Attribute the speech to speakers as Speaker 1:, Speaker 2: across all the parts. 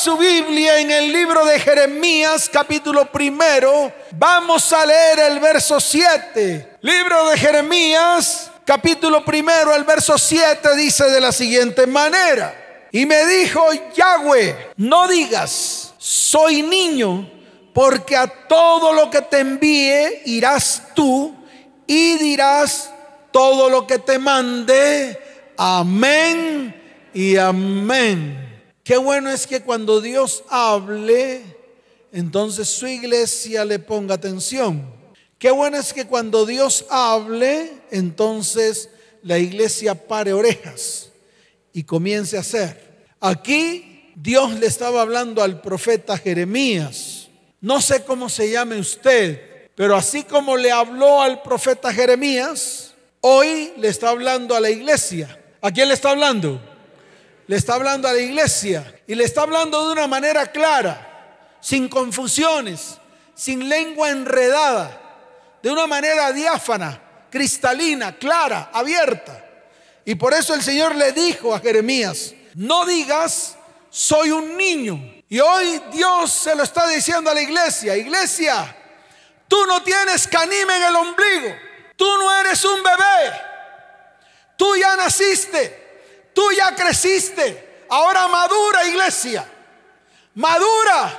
Speaker 1: su Biblia en el libro de Jeremías capítulo primero, vamos a leer el verso 7. Libro de Jeremías capítulo primero, el verso 7 dice de la siguiente manera. Y me dijo Yahweh, no digas, soy niño, porque a todo lo que te envíe irás tú y dirás todo lo que te mande. Amén y amén. Qué bueno es que cuando Dios hable, entonces su iglesia le ponga atención. Qué bueno es que cuando Dios hable, entonces la iglesia pare orejas y comience a hacer. Aquí Dios le estaba hablando al profeta Jeremías. No sé cómo se llame usted, pero así como le habló al profeta Jeremías, hoy le está hablando a la iglesia. ¿A quién le está hablando? Le está hablando a la iglesia y le está hablando de una manera clara, sin confusiones, sin lengua enredada, de una manera diáfana, cristalina, clara, abierta. Y por eso el Señor le dijo a Jeremías, no digas, soy un niño. Y hoy Dios se lo está diciendo a la iglesia, iglesia, tú no tienes canime en el ombligo, tú no eres un bebé, tú ya naciste, Tú ya creciste. Ahora madura, iglesia. Madura.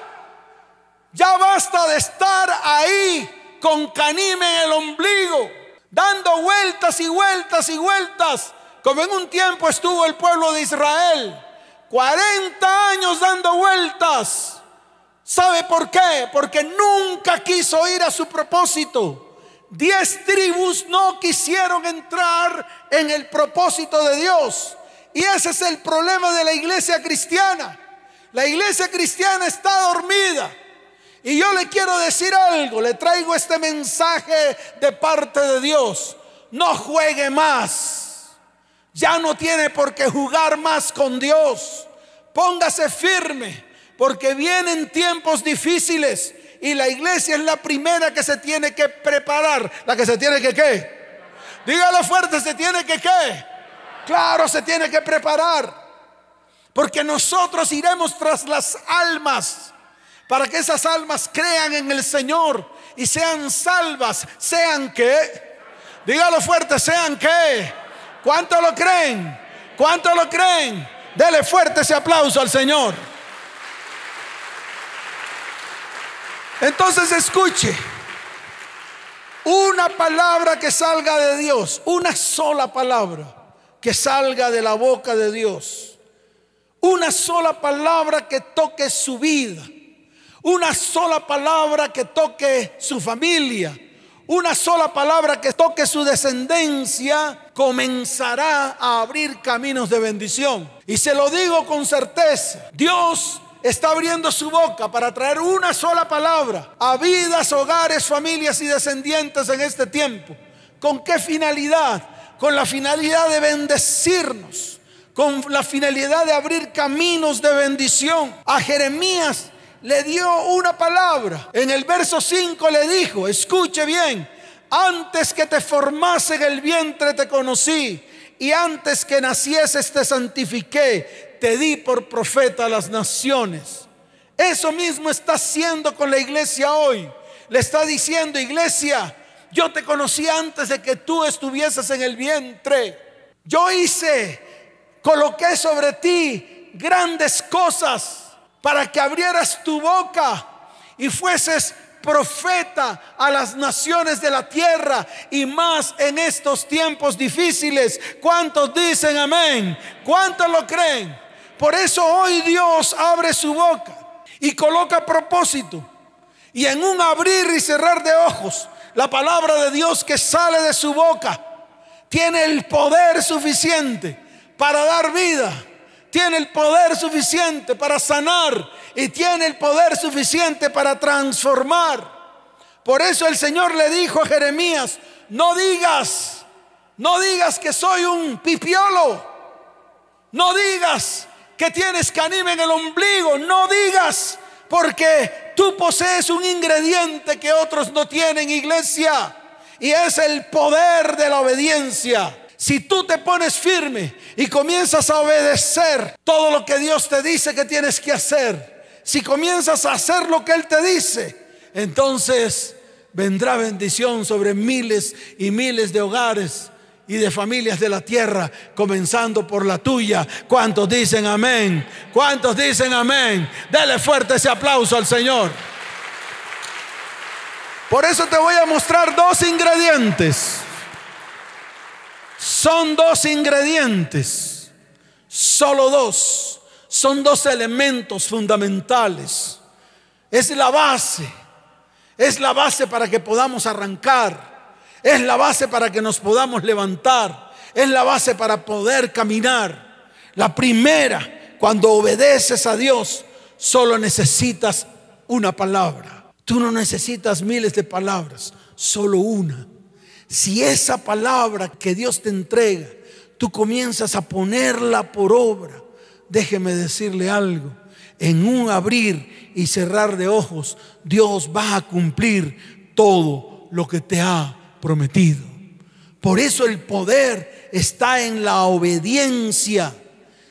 Speaker 1: Ya basta de estar ahí con canime en el ombligo, dando vueltas y vueltas y vueltas, como en un tiempo estuvo el pueblo de Israel. 40 años dando vueltas. ¿Sabe por qué? Porque nunca quiso ir a su propósito. Diez tribus no quisieron entrar en el propósito de Dios. Y ese es el problema de la iglesia cristiana. La iglesia cristiana está dormida. Y yo le quiero decir algo, le traigo este mensaje de parte de Dios. No juegue más. Ya no tiene por qué jugar más con Dios. Póngase firme, porque vienen tiempos difíciles y la iglesia es la primera que se tiene que preparar, la que se tiene que qué. Dígalo fuerte, se tiene que qué Claro, se tiene que preparar. Porque nosotros iremos tras las almas para que esas almas crean en el Señor y sean salvas, sean que, dígalo fuerte, sean que, ¿cuánto lo creen? ¿Cuánto lo creen? Dele fuerte ese aplauso al Señor. Entonces escuche, una palabra que salga de Dios, una sola palabra que salga de la boca de Dios. Una sola palabra que toque su vida. Una sola palabra que toque su familia. Una sola palabra que toque su descendencia comenzará a abrir caminos de bendición. Y se lo digo con certeza. Dios está abriendo su boca para traer una sola palabra a vidas, hogares, familias y descendientes en este tiempo. ¿Con qué finalidad? Con la finalidad de bendecirnos, con la finalidad de abrir caminos de bendición. A Jeremías le dio una palabra. En el verso 5 le dijo, escuche bien, antes que te formase en el vientre te conocí y antes que nacieses te santifiqué, te di por profeta a las naciones. Eso mismo está haciendo con la iglesia hoy. Le está diciendo, iglesia, yo te conocí antes de que tú estuvieses en el vientre. Yo hice, coloqué sobre ti grandes cosas para que abrieras tu boca y fueses profeta a las naciones de la tierra y más en estos tiempos difíciles. ¿Cuántos dicen amén? ¿Cuántos lo creen? Por eso hoy Dios abre su boca y coloca propósito. Y en un abrir y cerrar de ojos, la palabra de Dios que sale de su boca tiene el poder suficiente para dar vida, tiene el poder suficiente para sanar y tiene el poder suficiente para transformar. Por eso el Señor le dijo a Jeremías, no digas, no digas que soy un pipiolo, no digas que tienes canime en el ombligo, no digas porque tú posees un ingrediente que otros no tienen, iglesia. Y es el poder de la obediencia. Si tú te pones firme y comienzas a obedecer todo lo que Dios te dice que tienes que hacer, si comienzas a hacer lo que Él te dice, entonces vendrá bendición sobre miles y miles de hogares y de familias de la tierra, comenzando por la tuya. ¿Cuántos dicen amén? ¿Cuántos dicen amén? Dele fuerte ese aplauso al Señor. Por eso te voy a mostrar dos ingredientes son dos ingredientes, solo dos. Son dos elementos fundamentales. Es la base. Es la base para que podamos arrancar. Es la base para que nos podamos levantar. Es la base para poder caminar. La primera, cuando obedeces a Dios, solo necesitas una palabra. Tú no necesitas miles de palabras, solo una. Si esa palabra que Dios te entrega, tú comienzas a ponerla por obra, déjeme decirle algo, en un abrir y cerrar de ojos, Dios va a cumplir todo lo que te ha prometido. Por eso el poder está en la obediencia.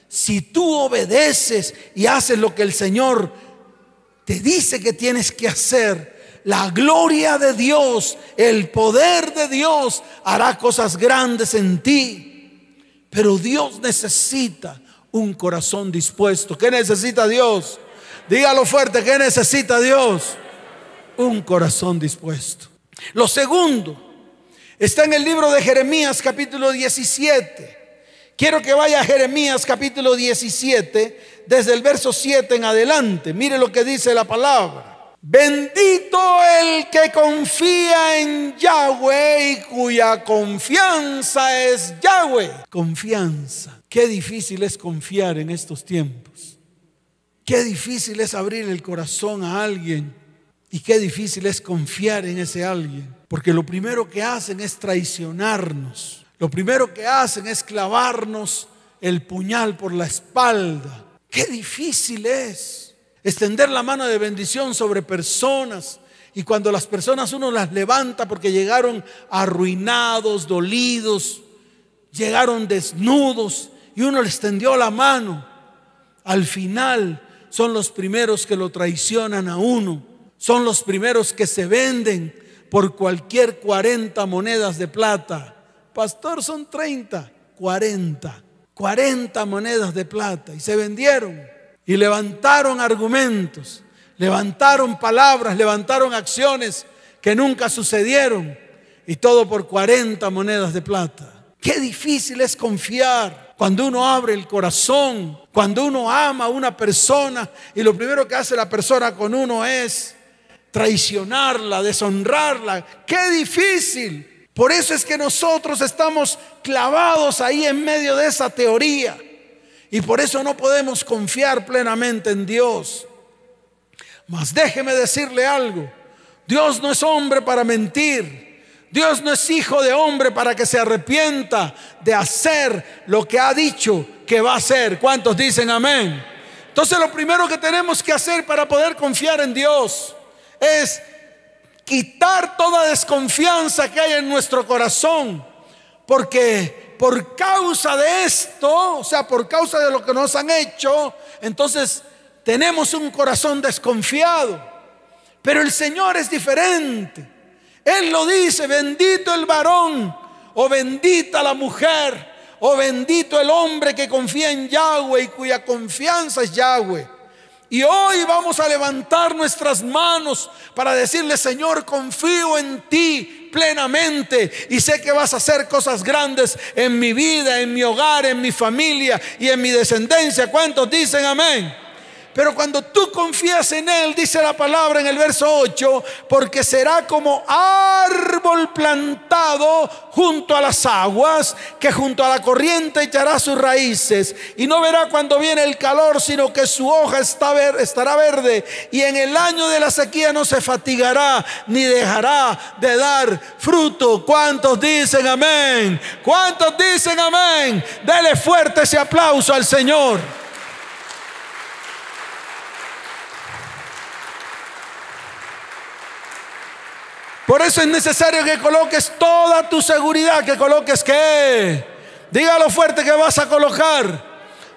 Speaker 1: Si tú obedeces y haces lo que el Señor te dice que tienes que hacer, la gloria de Dios, el poder de Dios hará cosas grandes en ti. Pero Dios necesita un corazón dispuesto. ¿Qué necesita Dios? Dígalo fuerte, ¿qué necesita Dios? Un corazón dispuesto. Lo segundo está en el libro de Jeremías capítulo 17. Quiero que vaya a Jeremías capítulo 17 desde el verso 7 en adelante. Mire lo que dice la palabra. Bendito el que confía en Yahweh y cuya confianza es Yahweh. Confianza. Qué difícil es confiar en estos tiempos. Qué difícil es abrir el corazón a alguien. Y qué difícil es confiar en ese alguien. Porque lo primero que hacen es traicionarnos. Lo primero que hacen es clavarnos el puñal por la espalda. Qué difícil es extender la mano de bendición sobre personas. Y cuando las personas uno las levanta porque llegaron arruinados, dolidos, llegaron desnudos y uno les tendió la mano, al final son los primeros que lo traicionan a uno, son los primeros que se venden por cualquier 40 monedas de plata. Pastor, son 30, 40, 40 monedas de plata y se vendieron y levantaron argumentos, levantaron palabras, levantaron acciones que nunca sucedieron y todo por 40 monedas de plata. Qué difícil es confiar cuando uno abre el corazón, cuando uno ama a una persona y lo primero que hace la persona con uno es traicionarla, deshonrarla. Qué difícil. Por eso es que nosotros estamos clavados ahí en medio de esa teoría. Y por eso no podemos confiar plenamente en Dios. Mas déjeme decirle algo. Dios no es hombre para mentir. Dios no es hijo de hombre para que se arrepienta de hacer lo que ha dicho que va a hacer. ¿Cuántos dicen amén? Entonces lo primero que tenemos que hacer para poder confiar en Dios es quitar toda desconfianza que hay en nuestro corazón. Porque por causa de esto, o sea, por causa de lo que nos han hecho, entonces tenemos un corazón desconfiado. Pero el Señor es diferente. Él lo dice, bendito el varón o bendita la mujer o bendito el hombre que confía en Yahweh y cuya confianza es Yahweh. Y hoy vamos a levantar nuestras manos para decirle, Señor, confío en ti plenamente y sé que vas a hacer cosas grandes en mi vida, en mi hogar, en mi familia y en mi descendencia. ¿Cuántos dicen amén? Pero cuando tú confías en Él, dice la palabra en el verso 8, porque será como árbol plantado junto a las aguas, que junto a la corriente echará sus raíces, y no verá cuando viene el calor, sino que su hoja estará verde, y en el año de la sequía no se fatigará, ni dejará de dar fruto. ¿Cuántos dicen amén? ¿Cuántos dicen amén? Dele fuerte ese aplauso al Señor. Por eso es necesario que coloques toda tu seguridad, que coloques que Dígalo fuerte que vas a colocar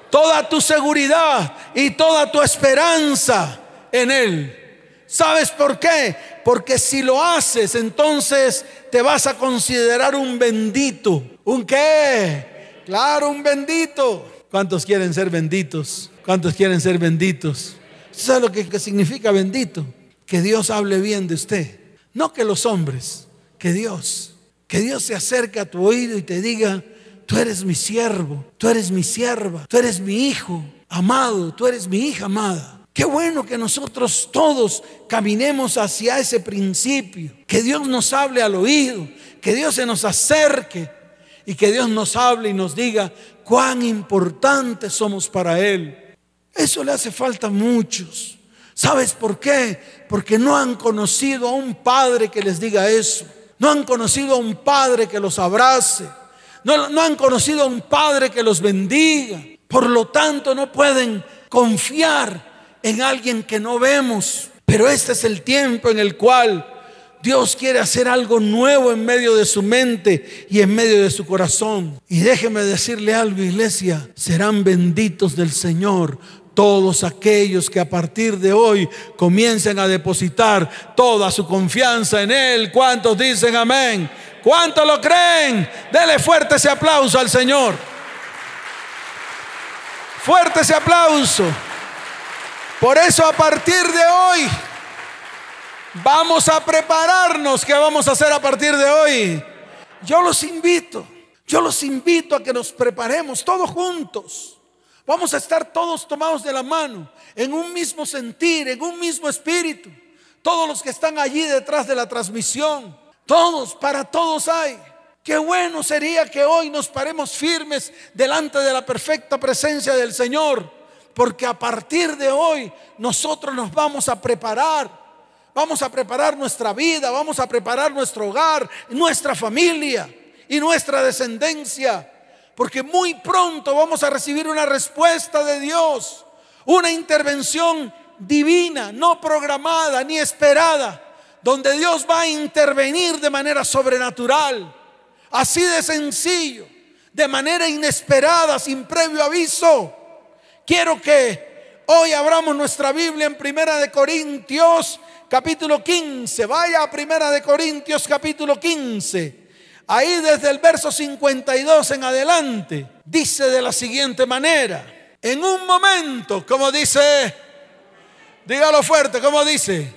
Speaker 1: toda tu seguridad y toda tu esperanza en Él. ¿Sabes por qué? Porque si lo haces, entonces te vas a considerar un bendito. ¿Un qué? Claro, un bendito. ¿Cuántos quieren ser benditos? ¿Cuántos quieren ser benditos? ¿Sabe lo que, significa bendito? Que Dios hable bien de usted. No que los hombres, que Dios. Que Dios se acerque a tu oído y te diga, tú eres mi siervo, tú eres mi sierva, tú eres mi hijo amado, tú eres mi hija amada. Qué bueno que nosotros todos caminemos hacia ese principio, que Dios nos hable al oído, que Dios se nos acerque y que Dios nos hable y nos diga cuán importantes somos para Él. Eso le hace falta a muchos. ¿Sabes por qué? Porque no han conocido a un padre que les diga eso. No han conocido a un padre que los abrace. No, han conocido a un padre que los bendiga. Por lo tanto, no pueden confiar en alguien que no vemos. Pero este es el tiempo en el cual Dios quiere hacer algo nuevo en medio de su mente y en medio de su corazón. Y déjeme decirle algo, iglesia, serán benditos del Señor todos aquellos que a partir de hoy comiencen a depositar toda su confianza en Él. ¿Cuántos dicen amén? ¿Cuántos lo creen? Dele fuerte ese aplauso al Señor. Fuerte ese aplauso. Por eso a partir de hoy vamos a prepararnos. ¿Qué vamos a hacer a partir de hoy? Yo los invito, yo los invito a que nos preparemos todos juntos. Vamos a estar todos tomados de la mano, en un mismo sentir, en un mismo espíritu. Todos los que están allí detrás de la transmisión, todos, para todos hay. Qué bueno sería que hoy nos paremos firmes delante de la perfecta presencia del Señor porque a partir de hoy nosotros nos vamos a preparar. Vamos a preparar nuestra vida, vamos a preparar nuestro hogar, nuestra familia y nuestra descendencia. Porque muy pronto vamos a recibir una respuesta de Dios, una intervención divina, no programada ni esperada, donde Dios va a intervenir de manera sobrenatural, así de sencillo, de manera inesperada, sin previo aviso. Quiero que hoy abramos nuestra Biblia en Primera de Corintios capítulo 15. Vaya a Primera de Corintios capítulo 15. Ahí desde el verso 52 en adelante dice de la siguiente manera. En un momento, como dice, dígalo fuerte, como dice,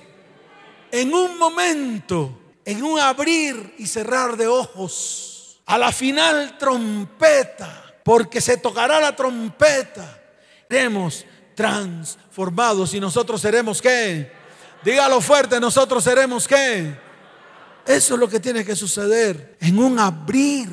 Speaker 1: en un momento, en un abrir y cerrar de ojos, a la final trompeta, porque se tocará la trompeta seremos transformados y nosotros seremos qué? Dígalo fuerte, nosotros seremos qué? Eso es lo que tiene que suceder en un abrir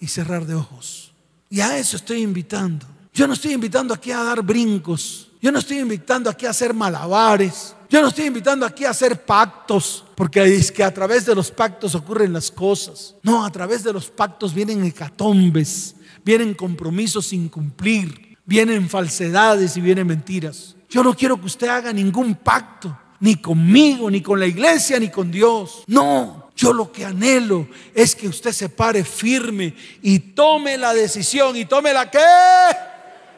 Speaker 1: y cerrar de ojos. Y a eso estoy invitando. Yo no estoy invitando aquí a dar brincos. Yo no estoy invitando aquí a hacer malabares. Yo no estoy invitando aquí a hacer pactos, porque es que a través de los pactos ocurren las cosas. No, a través de los pactos vienen hecatombes, vienen compromisos sin cumplir vienen falsedades y vienen mentiras. Yo no quiero que usted haga ningún pacto, ni conmigo, ni con la iglesia, ni con Dios. No, yo lo que anhelo es que usted se pare firme y tome la decisión y tome la qué.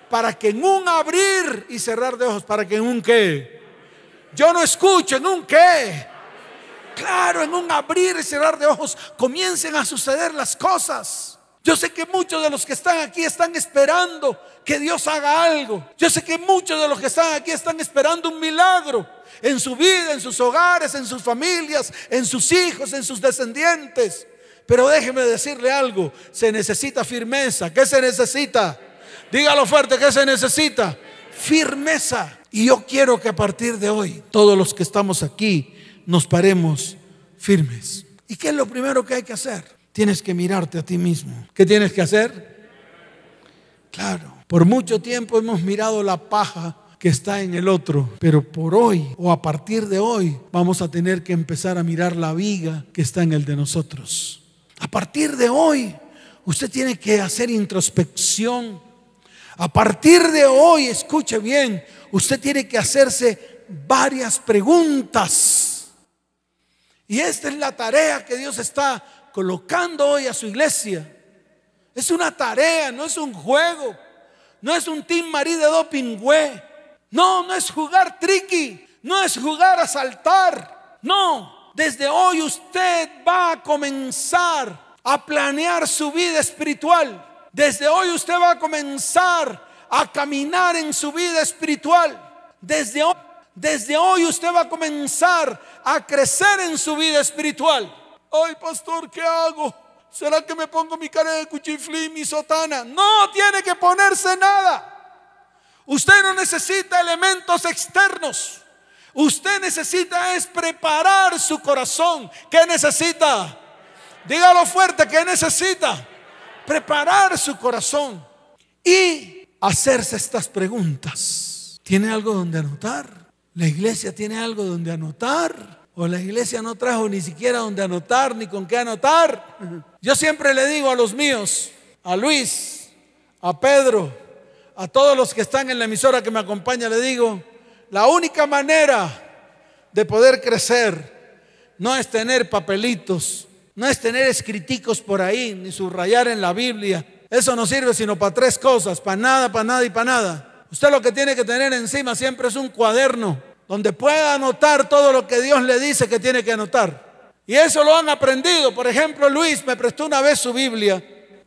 Speaker 1: Para que en un abrir y cerrar de ojos, para que en un qué. Yo no escucho en un qué. Claro, en un abrir y cerrar de ojos comiencen a suceder las cosas. Yo sé que muchos de los que están aquí están esperando que Dios haga algo. Yo sé que muchos de los que están aquí están esperando un milagro en su vida, en sus hogares, en sus familias, en sus hijos, en sus descendientes. Pero déjeme decirle algo, se necesita firmeza. ¿Qué se necesita? Dígalo fuerte, ¿qué se necesita? Firmeza. Y yo quiero que a partir de hoy todos los que estamos aquí nos paremos firmes. ¿Y qué es lo primero que hay que hacer? Tienes que mirarte a ti mismo. ¿Qué tienes que hacer? Claro, por mucho tiempo hemos mirado la paja que está en el otro, pero por hoy o a partir de hoy vamos a tener que empezar a mirar la viga que está en el de nosotros. A partir de hoy usted tiene que hacer introspección. A partir de hoy, escuche bien, usted tiene que hacerse varias preguntas. Y esta es la tarea que Dios está colocando hoy a su iglesia Es una tarea, no es un juego. No es un Team Marí de dopingüe. No, no es jugar tricky. No es jugar a saltar. No, desde hoy usted va a comenzar a planear su vida espiritual. Desde hoy usted va a comenzar a caminar en su vida espiritual. Desde desde hoy usted va a comenzar a crecer en su vida espiritual. Ay, pastor, ¿qué hago? ¿Será que me pongo mi cara de cuchiflí, mi sotana? No tiene que ponerse nada. Usted no necesita elementos externos. Usted necesita es preparar su corazón. ¿Qué necesita? Dígalo fuerte, ¿qué necesita? Preparar su corazón y hacerse estas preguntas. ¿Tiene algo donde anotar? ¿La iglesia tiene algo donde anotar? O la iglesia no trajo ni siquiera donde anotar, ni con qué anotar. Yo siempre le digo a los míos, a Luis, a Pedro, a todos los que están en la emisora que me acompaña, le digo, la única manera de poder crecer no es tener papelitos, no es tener escriticos por ahí, ni subrayar en la Biblia. Eso no sirve sino para tres cosas, para nada, para nada y para nada. Usted lo que tiene que tener encima siempre es un cuaderno donde pueda anotar todo lo que Dios le dice que tiene que anotar. Y eso lo han aprendido. Por ejemplo, Luis me prestó una vez su Biblia.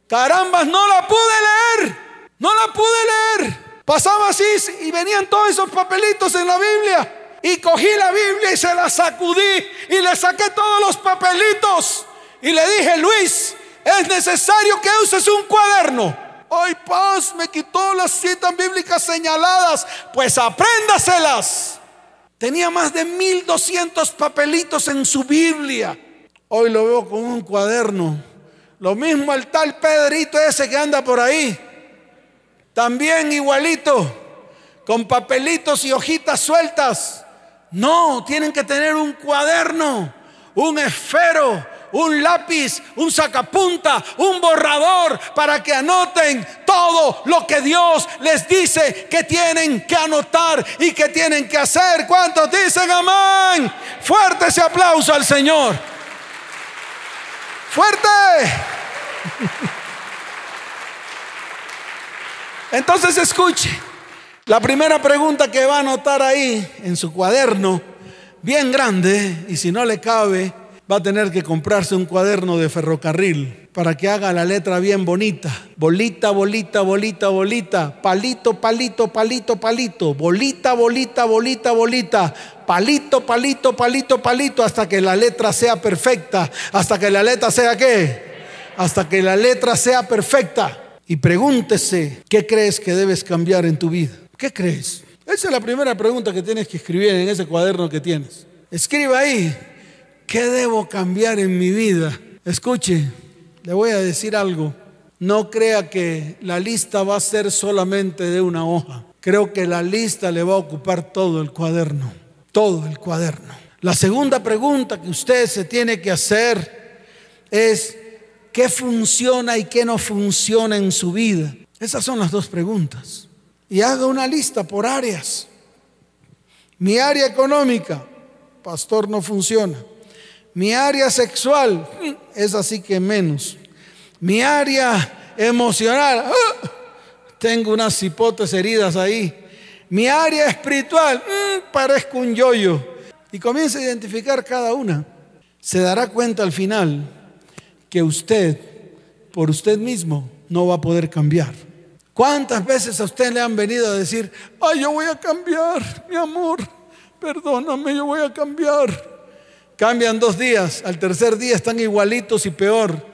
Speaker 1: Carambas, no la pude leer. No la pude leer. Pasaba así y venían todos esos papelitos en la Biblia. Y cogí la Biblia y se la sacudí y le saqué todos los papelitos. Y le dije, Luis, es necesario que uses un cuaderno. Ay, paz, me quitó las citas bíblicas señaladas. Pues apréndaselas. Tenía más de 1200 papelitos en su Biblia. Hoy lo veo con un cuaderno. Lo mismo el tal Pedrito ese que anda por ahí. También igualito, con papelitos y hojitas sueltas. No, tienen que tener un cuaderno, un esfero, un lápiz, un sacapunta, un borrador para que anoten todo lo que Dios les dice que tienen que anotar y que tienen que hacer. ¿Cuántos dicen amén? Fuerte ese aplauso al Señor. Fuerte. Entonces escuche. La primera pregunta que va a anotar ahí en su cuaderno, bien grande, y si no le cabe, va a tener que comprarse un cuaderno de ferrocarril para que haga la letra bien bonita. Bolita, bolita, bolita, bolita. Palito, palito, palito, palito. Bolita, bolita, bolita, bolita. Palito, palito, palito, palito. Hasta que la letra sea perfecta. Hasta que la letra sea qué? Hasta que la letra sea perfecta. Y pregúntese, ¿qué crees que debes cambiar en tu vida? ¿Qué crees? Esa es la primera pregunta que tienes que escribir en ese cuaderno que tienes. Escriba ahí, ¿Qué debo cambiar en mi vida? Escuche, le voy a decir algo. No crea que la lista va a ser solamente de una hoja. Creo que la lista le va a ocupar todo el cuaderno, todo el cuaderno. La segunda pregunta que usted se tiene que hacer es, ¿qué funciona y qué no funciona en su vida? Esas son las dos preguntas. Y haga una lista por áreas. Mi área económica, pastor, no funciona. Mi área sexual es así que menos. Mi área emocional, ¡ah! tengo unas hipotes heridas ahí. Mi área espiritual, mm, parezco un yoyo. Y comienza a identificar cada una. Se dará cuenta al final que usted, por usted mismo, no va a poder cambiar. ¿Cuántas veces a usted le han venido a decir, ay, yo voy a cambiar, mi amor, perdóname, yo voy a cambiar? Cambian dos días, al tercer día están igualitos y peor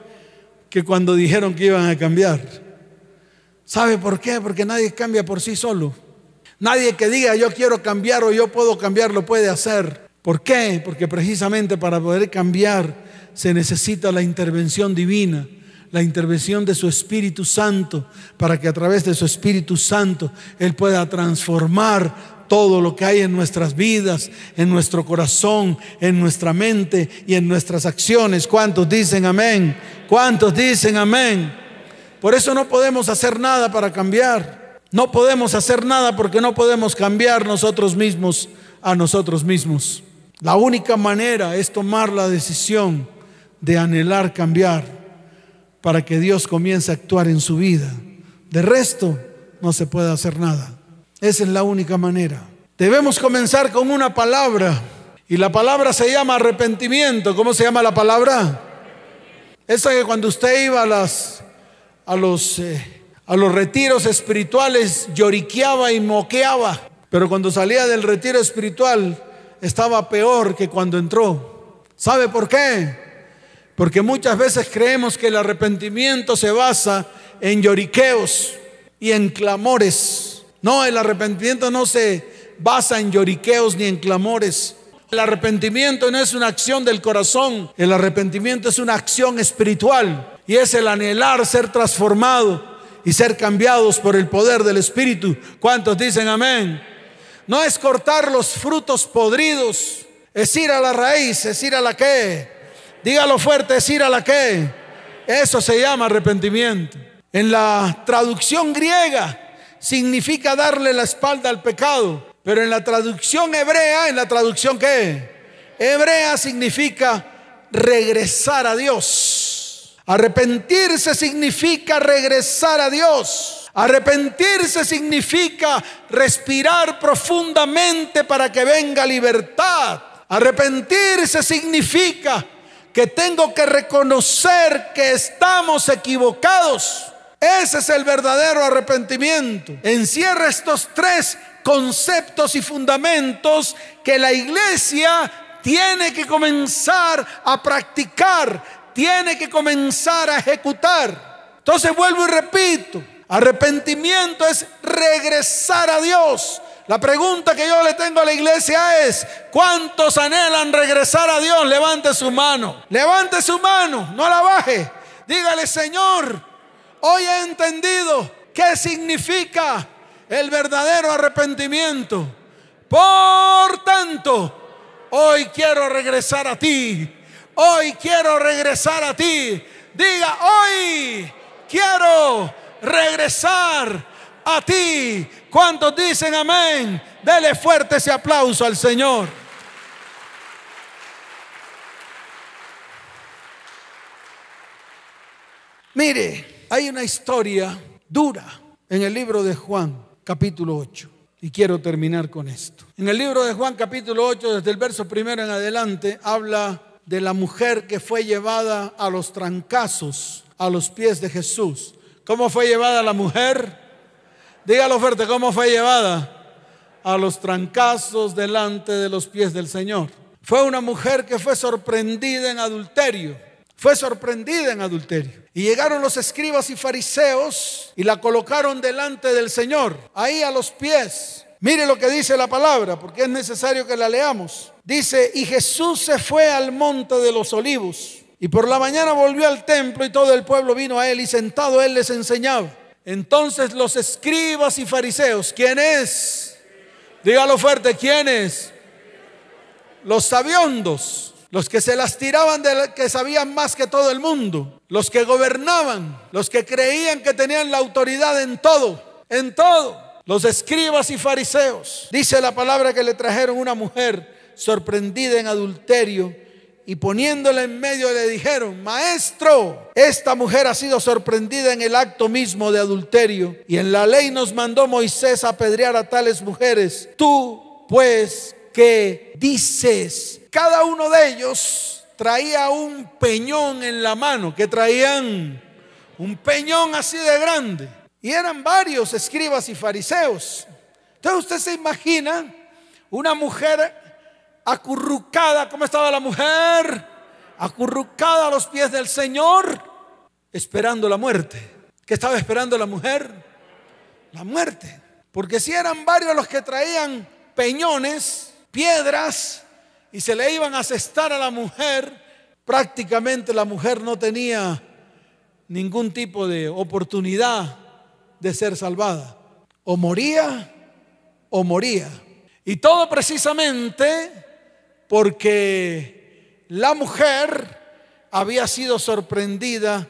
Speaker 1: que cuando dijeron que iban a cambiar. ¿Sabe por qué? Porque nadie cambia por sí solo. Nadie que diga yo quiero cambiar o yo puedo cambiar lo puede hacer. ¿Por qué? Porque precisamente para poder cambiar se necesita la intervención divina, la intervención de su Espíritu Santo, para que a través de su Espíritu Santo Él pueda transformar todo lo que hay en nuestras vidas, en nuestro corazón, en nuestra mente y en nuestras acciones. ¿Cuántos dicen amén? ¿Cuántos dicen amén? Por eso no podemos hacer nada para cambiar. No podemos hacer nada porque no podemos cambiar nosotros mismos a nosotros mismos. La única manera es tomar la decisión de anhelar cambiar. para que Dios comience a actuar en su vida. De resto, no se puede hacer nada. Esa es la única manera. Debemos comenzar con una palabra. Y la palabra se llama arrepentimiento. ¿Cómo se llama la palabra? Esa que cuando usted iba a, los, eh, a los retiros espirituales lloriqueaba y moqueaba. Pero cuando salía del retiro espiritual estaba peor que cuando entró. ¿Sabe por qué? Porque muchas veces creemos que el arrepentimiento se basa en lloriqueos y en clamores. No, el arrepentimiento no se basa en lloriqueos ni en clamores. El arrepentimiento no es una acción del corazón, el arrepentimiento es una acción espiritual y es el anhelar ser transformado y ser cambiados por el poder del Espíritu. ¿Cuántos dicen amén? No es cortar los frutos podridos, es ir a la raíz, es ir a la que. Dígalo fuerte, es ir a la que. Eso se llama arrepentimiento. En la traducción griega significa darle la espalda al pecado, pero en la traducción hebrea, en la traducción que hebrea significa regresar a Dios. Arrepentirse significa regresar a Dios. Arrepentirse significa respirar profundamente para que venga libertad. Arrepentirse significa que tengo que reconocer que estamos equivocados ese es el verdadero arrepentimiento. Encierra estos tres conceptos y fundamentos que la iglesia tiene que comenzar a practicar, tiene que comenzar a ejecutar. Entonces vuelvo y repito, arrepentimiento es regresar a Dios. La pregunta que yo le tengo a la iglesia es, ¿cuántos anhelan regresar a Dios? Levante su mano, levante su mano, no la baje. Dígale, Señor, Hoy he entendido qué significa el verdadero arrepentimiento. Por tanto, hoy quiero regresar a ti. Hoy quiero regresar a ti. Diga, hoy quiero regresar a ti. ¿Cuántos dicen amén? Dele fuerte ese aplauso al Señor. Mire, hay una historia dura en el libro de Juan, capítulo 8. Y quiero terminar con esto. En el libro de Juan, capítulo 8, desde el verso primero en adelante, habla de la mujer que fue llevada a los trancazos a los pies de Jesús. ¿Cómo fue llevada la mujer? Dígalo fuerte, ¿cómo fue llevada? A los trancazos delante de los pies del Señor. Fue una mujer que fue sorprendida en adulterio fue sorprendida en adulterio. Y llegaron los escribas y fariseos y la colocaron delante del Señor, ahí a los pies. Mire lo que dice la palabra, porque es necesario que la leamos. Dice, y Jesús se fue al monte de los olivos. Y por la mañana volvió al templo y todo el pueblo vino a él y sentado él les enseñaba. Entonces los escribas y fariseos, ¿quién es? Dígalo fuerte, ¿quién es? Los sabiondos los que se las tiraban de que sabían más que todo el mundo, los que gobernaban, los que creían que tenían la autoridad en todo, en todo, los escribas y fariseos. Dice la palabra que le trajeron una mujer sorprendida en adulterio y poniéndola en medio le dijeron, maestro, esta mujer ha sido sorprendida en el acto mismo de adulterio y en la ley nos mandó Moisés a apedrear a tales mujeres. Tú, pues, ¿qué dices? Cada uno de ellos traía un peñón en la mano, que traían un peñón así de grande. Y eran varios escribas y fariseos. Entonces usted se imagina una mujer acurrucada, ¿cómo estaba la mujer? Acurrucada a los pies del Señor, esperando la muerte. ¿Qué estaba esperando la mujer? La muerte. Porque si eran varios los que traían peñones, piedras, y se le iban a asestar a la mujer, prácticamente la mujer no tenía ningún tipo de oportunidad de ser salvada. O moría o moría. Y todo precisamente porque la mujer había sido sorprendida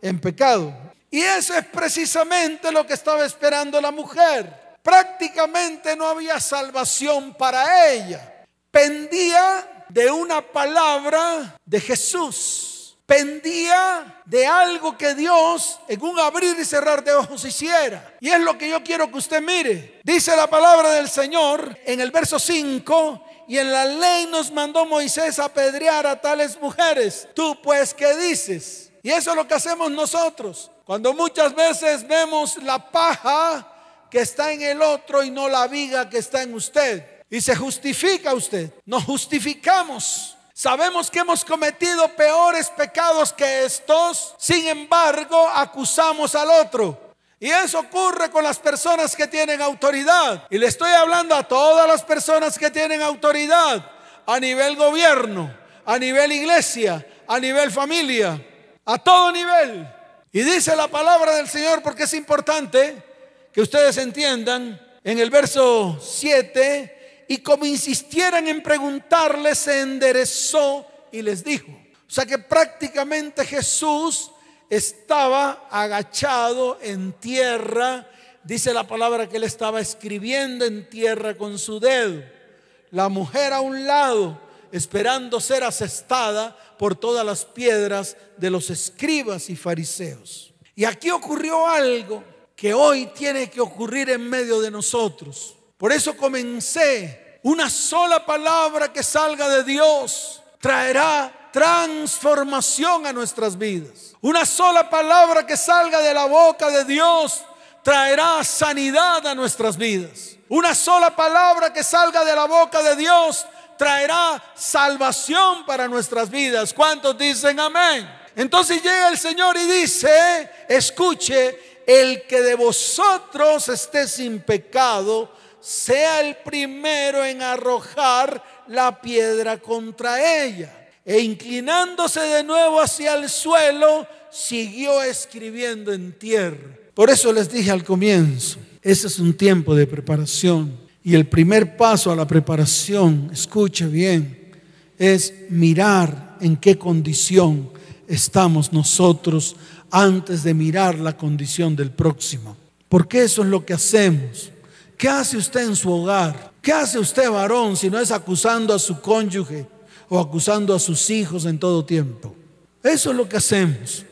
Speaker 1: en pecado. Y eso es precisamente lo que estaba esperando la mujer. Prácticamente no había salvación para ella pendía de una palabra de Jesús. pendía de algo que Dios en un abrir y cerrar de ojos hiciera. Y es lo que yo quiero que usted mire. Dice la palabra del Señor en el verso 5, y en la ley nos mandó Moisés apedrear a tales mujeres. Tú pues, ¿qué dices? Y eso es lo que hacemos nosotros. Cuando muchas veces vemos la paja que está en el otro y no la viga que está en usted. Y se justifica usted. Nos justificamos. Sabemos que hemos cometido peores pecados que estos, sin embargo acusamos al otro. Y eso ocurre con las personas que tienen autoridad. Y le estoy hablando a todas las personas que tienen autoridad, a nivel gobierno, a nivel iglesia, a nivel familia, a todo nivel. Y dice la palabra del Señor porque es importante que ustedes entiendan en el verso 7 y como insistieran en preguntarle, se enderezó y les dijo. O sea que prácticamente Jesús estaba agachado en tierra. Dice la palabra que él estaba escribiendo en tierra con su dedo. La mujer a un lado, esperando ser asestada por todas las piedras de los escribas y fariseos. Y aquí ocurrió algo que hoy tiene que ocurrir en medio de nosotros. Por eso comencé, una sola palabra que salga de Dios traerá transformación a nuestras vidas. Una sola palabra que salga de la boca de Dios traerá sanidad a nuestras vidas. Una sola palabra que salga de la boca de Dios traerá salvación para nuestras vidas. ¿Cuántos dicen amén? Entonces llega el Señor y dice, escuche, el que de vosotros esté sin pecado, sea el primero en arrojar la piedra contra ella. E inclinándose de nuevo hacia el suelo, siguió escribiendo en tierra. Por eso les dije al comienzo, ese es un tiempo de preparación. Y el primer paso a la preparación, escuche bien, es mirar en qué condición estamos nosotros antes de mirar la condición del próximo. Porque eso es lo que hacemos. ¿Qué hace usted en su hogar? ¿Qué hace usted varón si no es acusando a su cónyuge o acusando a sus hijos en todo tiempo? Eso es lo que hacemos.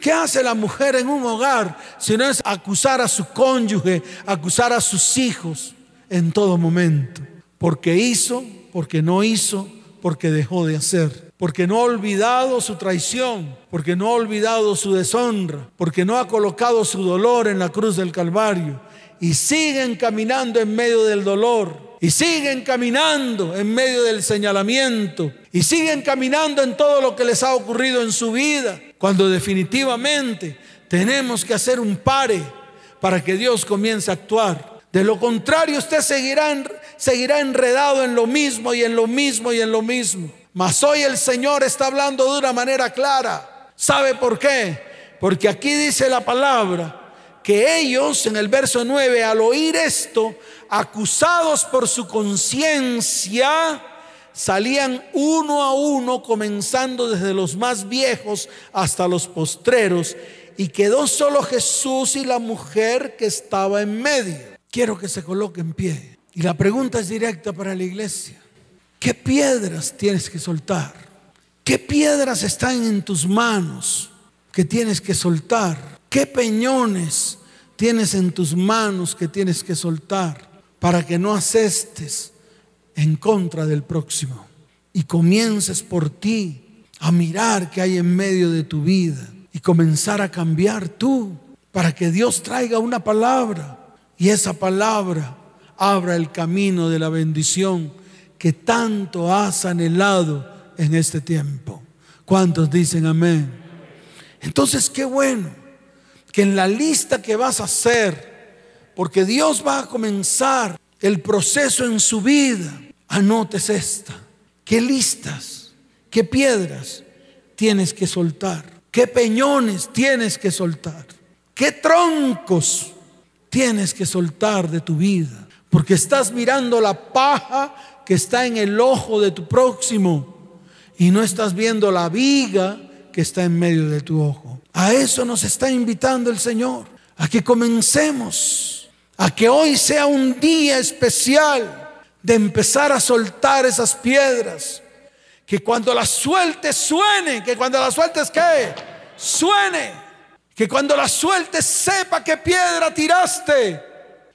Speaker 1: ¿Qué hace la mujer en un hogar si no es acusar a su cónyuge, acusar a sus hijos en todo momento? Porque hizo, porque no hizo, porque dejó de hacer porque no ha olvidado su traición, porque no ha olvidado su deshonra, porque no ha colocado su dolor en la cruz del Calvario. Y siguen caminando en medio del dolor, y siguen caminando en medio del señalamiento, y siguen caminando en todo lo que les ha ocurrido en su vida, cuando definitivamente tenemos que hacer un pare para que Dios comience a actuar. De lo contrario, usted seguirá, enredado en lo mismo y en lo mismo y en lo mismo. Mas hoy el Señor está hablando de una manera clara. ¿Sabe por qué? Porque aquí dice la palabra que ellos en el verso 9 al oír esto, acusados por su conciencia, salían uno a uno, comenzando desde los más viejos hasta los postreros, y quedó solo Jesús y la mujer que estaba en medio. Quiero que se coloque en pie. Y la pregunta es directa para la iglesia. ¿Qué piedras tienes que soltar? ¿Qué piedras están en tus manos que tienes que soltar? ¿Qué peñones tienes en tus manos que tienes que soltar para que no asestes en contra del próximo? Y comiences por ti a mirar qué hay en medio de tu vida y comenzar a cambiar tú para que Dios traiga una palabra y esa palabra abra el camino de la bendición que tanto has anhelado en este tiempo. ¿Cuántos dicen amén? Entonces, qué bueno que en la lista que vas a hacer, porque Dios va a comenzar el proceso en su vida, anotes esta. ¿Qué listas, qué piedras tienes que soltar? ¿Qué peñones tienes que soltar? ¿Qué troncos tienes que soltar de tu vida? Porque estás mirando la paja que está en el ojo de tu próximo y no estás viendo la viga que está en medio de tu ojo. A eso nos está invitando el Señor, a que comencemos, a que hoy sea un día especial de empezar a soltar esas piedras Que cuando la sueltes suene, que cuando la sueltes qué? Suene. Que cuando la sueltes sepa qué piedra tiraste.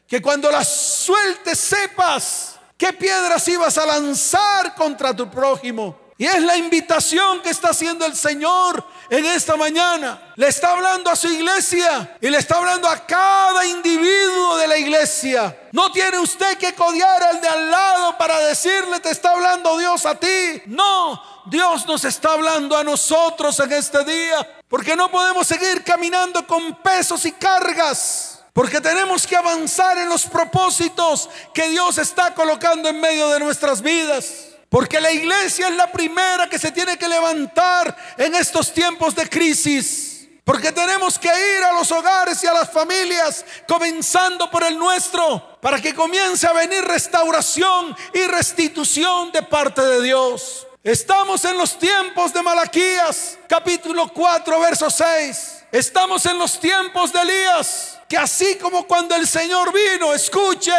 Speaker 1: Que cuando la sueltes sepas qué piedras ibas a lanzar contra tu prójimo. Y es la invitación que está haciendo el Señor en esta mañana. Le está hablando a su iglesia y le está hablando a cada individuo de la iglesia. No tiene usted que codiar al de al lado para decirle te está hablando Dios a ti. No, Dios nos está hablando a nosotros en este día. Porque no podemos seguir caminando con pesos y cargas. Porque tenemos que avanzar en los propósitos que Dios está colocando en medio de nuestras vidas. Porque la iglesia es la primera que se tiene que levantar en estos tiempos de crisis. Porque tenemos que ir a los hogares y a las familias, comenzando por el nuestro, para que comience a venir restauración y restitución de parte de Dios. Estamos en los tiempos de Malaquías, capítulo 4, verso 6. Estamos en los tiempos de Elías, que así como cuando el Señor vino, escuche,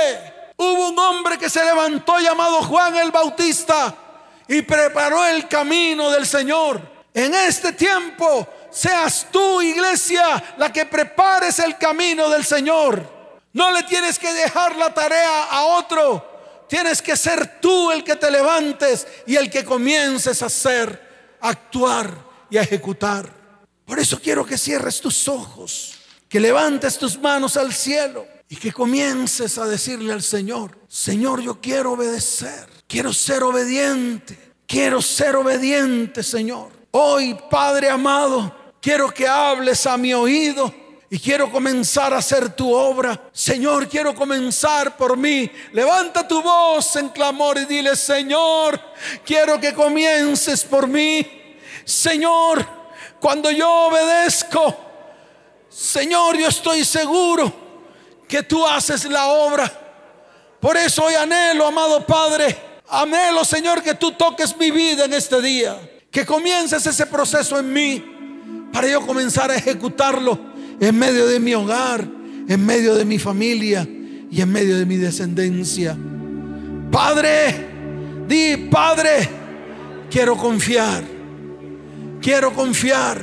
Speaker 1: Hubo un hombre que se levantó llamado Juan el Bautista y preparó el camino del Señor. En este tiempo seas tú, iglesia, la que prepares el camino del Señor. No le tienes que dejar la tarea a otro. Tienes que ser tú el que te levantes y el que comiences a hacer, a actuar y a ejecutar. Por eso quiero que cierres tus ojos, que levantes tus manos al cielo y que comiences a decirle al Señor, Señor, yo quiero obedecer, quiero ser obediente, quiero ser obediente, Señor. Hoy, Padre amado, quiero que hables a mi oído. Y quiero comenzar a hacer tu obra. Señor, quiero comenzar por mí. Levanta tu voz en clamor y dile, Señor, quiero que comiences por mí. Señor, cuando yo obedezco, Señor, yo estoy seguro que tú haces la obra. Por eso hoy anhelo, amado Padre, anhelo, Señor, que tú toques mi vida en este día. Que comiences ese proceso en mí para yo comenzar a ejecutarlo en medio de mi hogar, en medio de mi familia y en medio de mi descendencia. Padre, di, Padre, quiero confiar. Quiero confiar.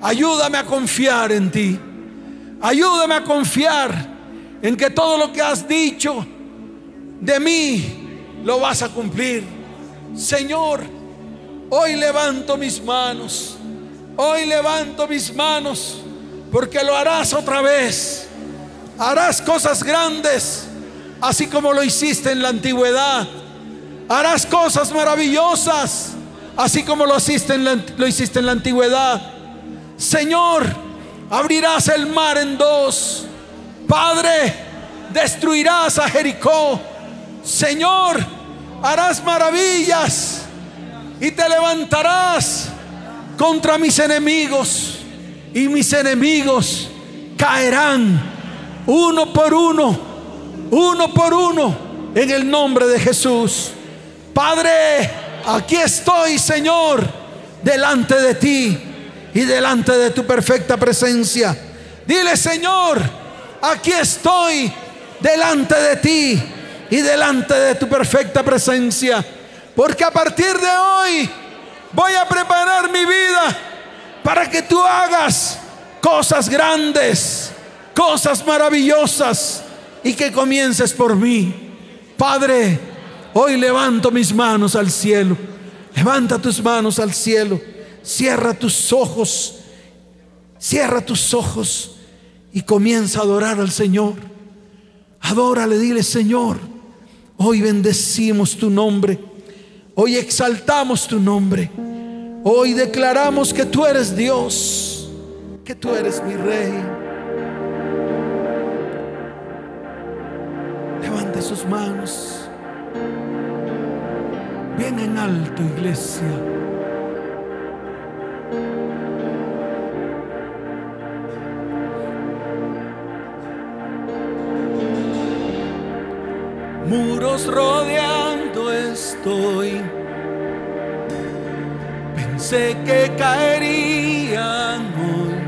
Speaker 1: Ayúdame a confiar en ti. Ayúdame a confiar en que todo lo que has dicho de mí lo vas a cumplir. Señor, hoy levanto mis manos. Hoy levanto mis manos porque lo harás otra vez. Harás cosas grandes, así como lo hiciste en la antigüedad. Harás cosas maravillosas, así como lo hiciste en la, lo hiciste en la antigüedad. Señor, abrirás el mar en dos. Padre, destruirás a Jericó. Señor, harás maravillas y te levantarás contra mis enemigos y mis enemigos caerán uno por uno, uno por uno, en el nombre de Jesús. Padre, aquí estoy, Señor, delante de ti y delante de tu perfecta presencia. Dile, Señor, aquí estoy delante de ti y delante de tu perfecta presencia. Porque a partir de hoy voy a preparar mi vida para que tú hagas cosas grandes, cosas maravillosas y que comiences por mí. Padre, hoy levanto mis manos al cielo. Levanta tus manos al cielo. Cierra tus ojos, cierra tus ojos y comienza a adorar al Señor. Adórale, dile Señor, hoy bendecimos tu nombre, hoy exaltamos tu nombre, hoy declaramos que tú eres Dios, que tú eres mi rey. Levante sus manos, bien en alto, iglesia. muros rodeando estoy. Pensé que caerían hoy,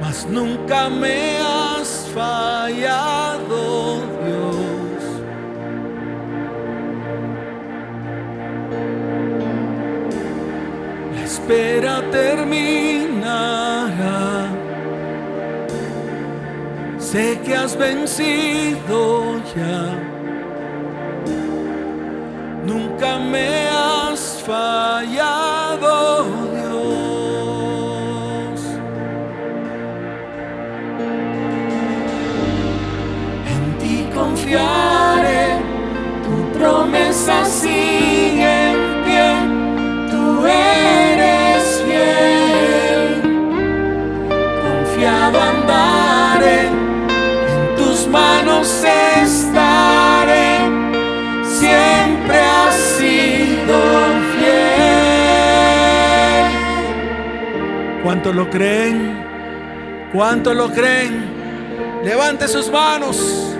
Speaker 1: mas nunca me has fallado, Dios. La espera termina sé que has vencido ya. Nunca me has fallado, Dios. En ti confiaré, tu promesa sigue en tú eres. ¿Cuántos lo creen? ¿Cuántos lo creen? Levante sus manos.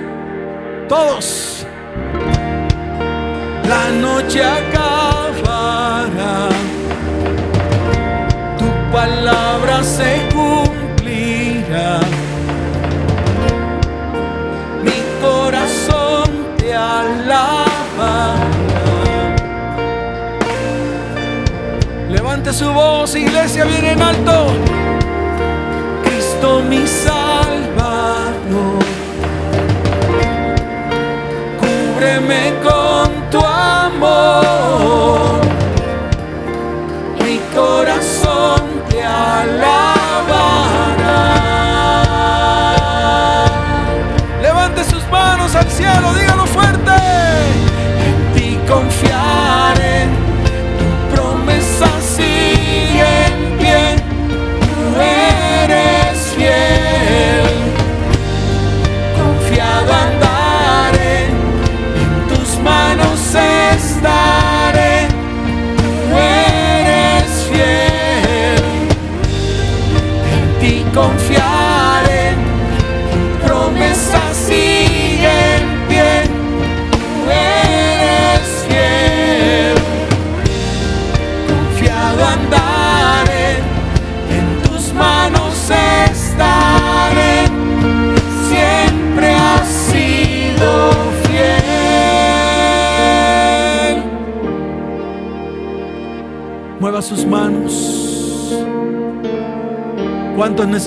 Speaker 1: Todos. La noche acabará. Tu palabra se Levante su voz, iglesia, bien en alto. Cristo mi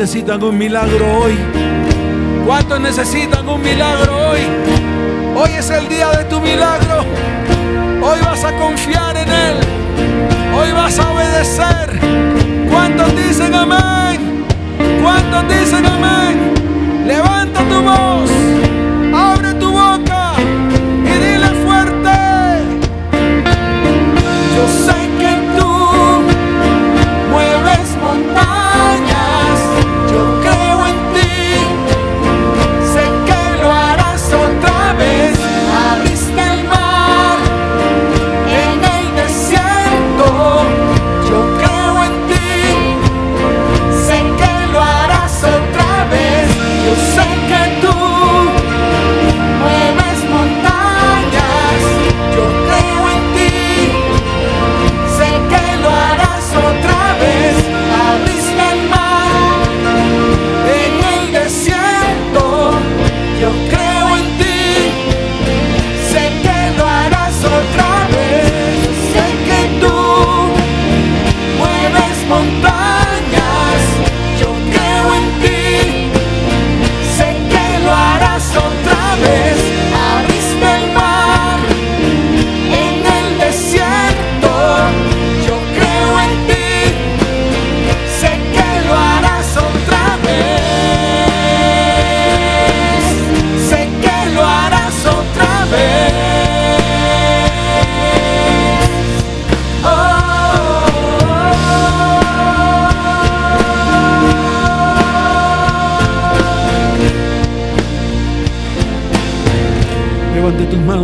Speaker 1: necesitan un milagro hoy? ¿Cuántos necesitan un milagro hoy? Hoy es el día de tu milagro. Hoy vas a confiar en Él. Hoy vas a obedecer. ¿Cuántos dicen amén? ¿Cuántos dicen amén?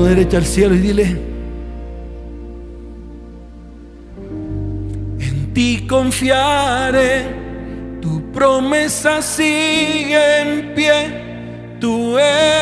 Speaker 1: derecha al cielo y dile, en ti confiaré, tu promesa sigue en pie, tú eres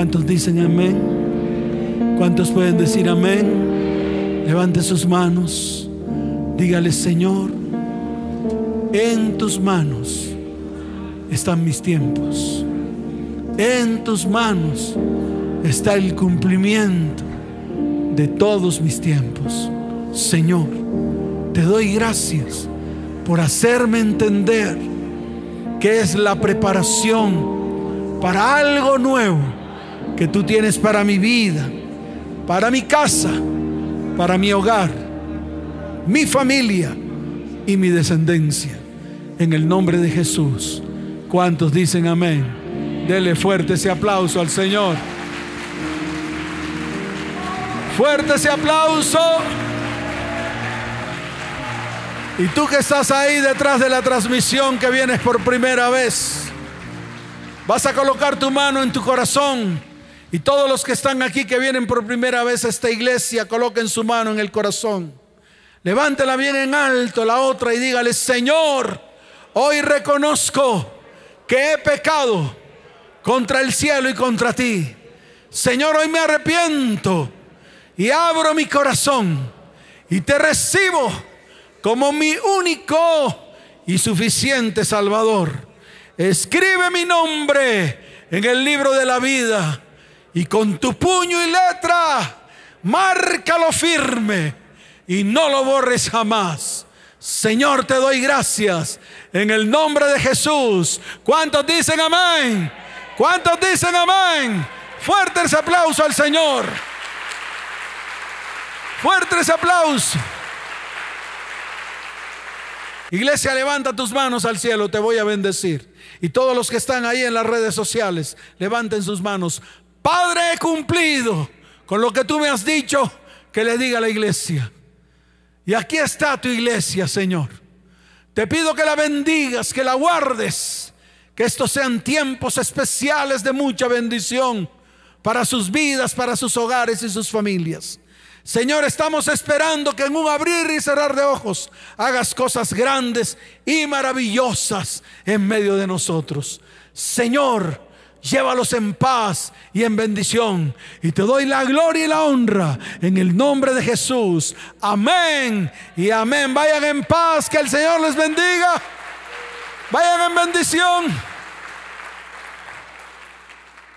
Speaker 1: ¿Cuántos dicen amén? ¿Cuántos pueden decir amén? Levante sus manos. Dígale, Señor, en tus manos están mis tiempos. En tus manos está el cumplimiento de todos mis tiempos. Señor, te doy gracias por hacerme entender que es la preparación para algo nuevo que tú tienes para mi vida, para mi casa, para mi hogar, mi familia y mi descendencia. En el nombre de Jesús. ¿Cuántos dicen amén? Dele fuerte ese aplauso al Señor. Fuerte ese aplauso. Y tú que estás ahí detrás de la transmisión que vienes por primera vez, vas a colocar tu mano en tu corazón. Y todos los que están aquí que vienen por primera vez a esta iglesia, coloquen su mano en el corazón. Levántela bien en alto la otra y dígale, Señor, hoy reconozco que he pecado contra el cielo y contra ti. Señor, hoy me arrepiento y abro mi corazón y te recibo como mi único y suficiente Salvador. Escribe mi nombre en el libro de la vida y con tu puño y letra márcalo firme y no lo borres jamás. Señor, te doy gracias en el nombre de Jesús. ¿Cuántos dicen amén? ¿Cuántos dicen amén? Fuerte ese aplauso al Señor. Fuerte ese aplauso. Iglesia, levanta tus manos al cielo, te voy a bendecir. Y todos los que están ahí en las redes sociales, levanten sus manos. Padre, he cumplido con lo que tú me has dicho que le diga a la iglesia. Y aquí está tu iglesia, Señor. Te pido que la bendigas, que la guardes, que estos sean tiempos especiales de mucha bendición para sus vidas, para sus hogares y sus familias. Señor, estamos esperando que en un abrir y cerrar de ojos hagas cosas grandes y maravillosas en medio de nosotros. Señor, llévalos en paz y en bendición. Y te doy la gloria y la honra en el nombre de Jesús. Amén y amén. Vayan en paz, que el Señor les bendiga. Vayan en bendición.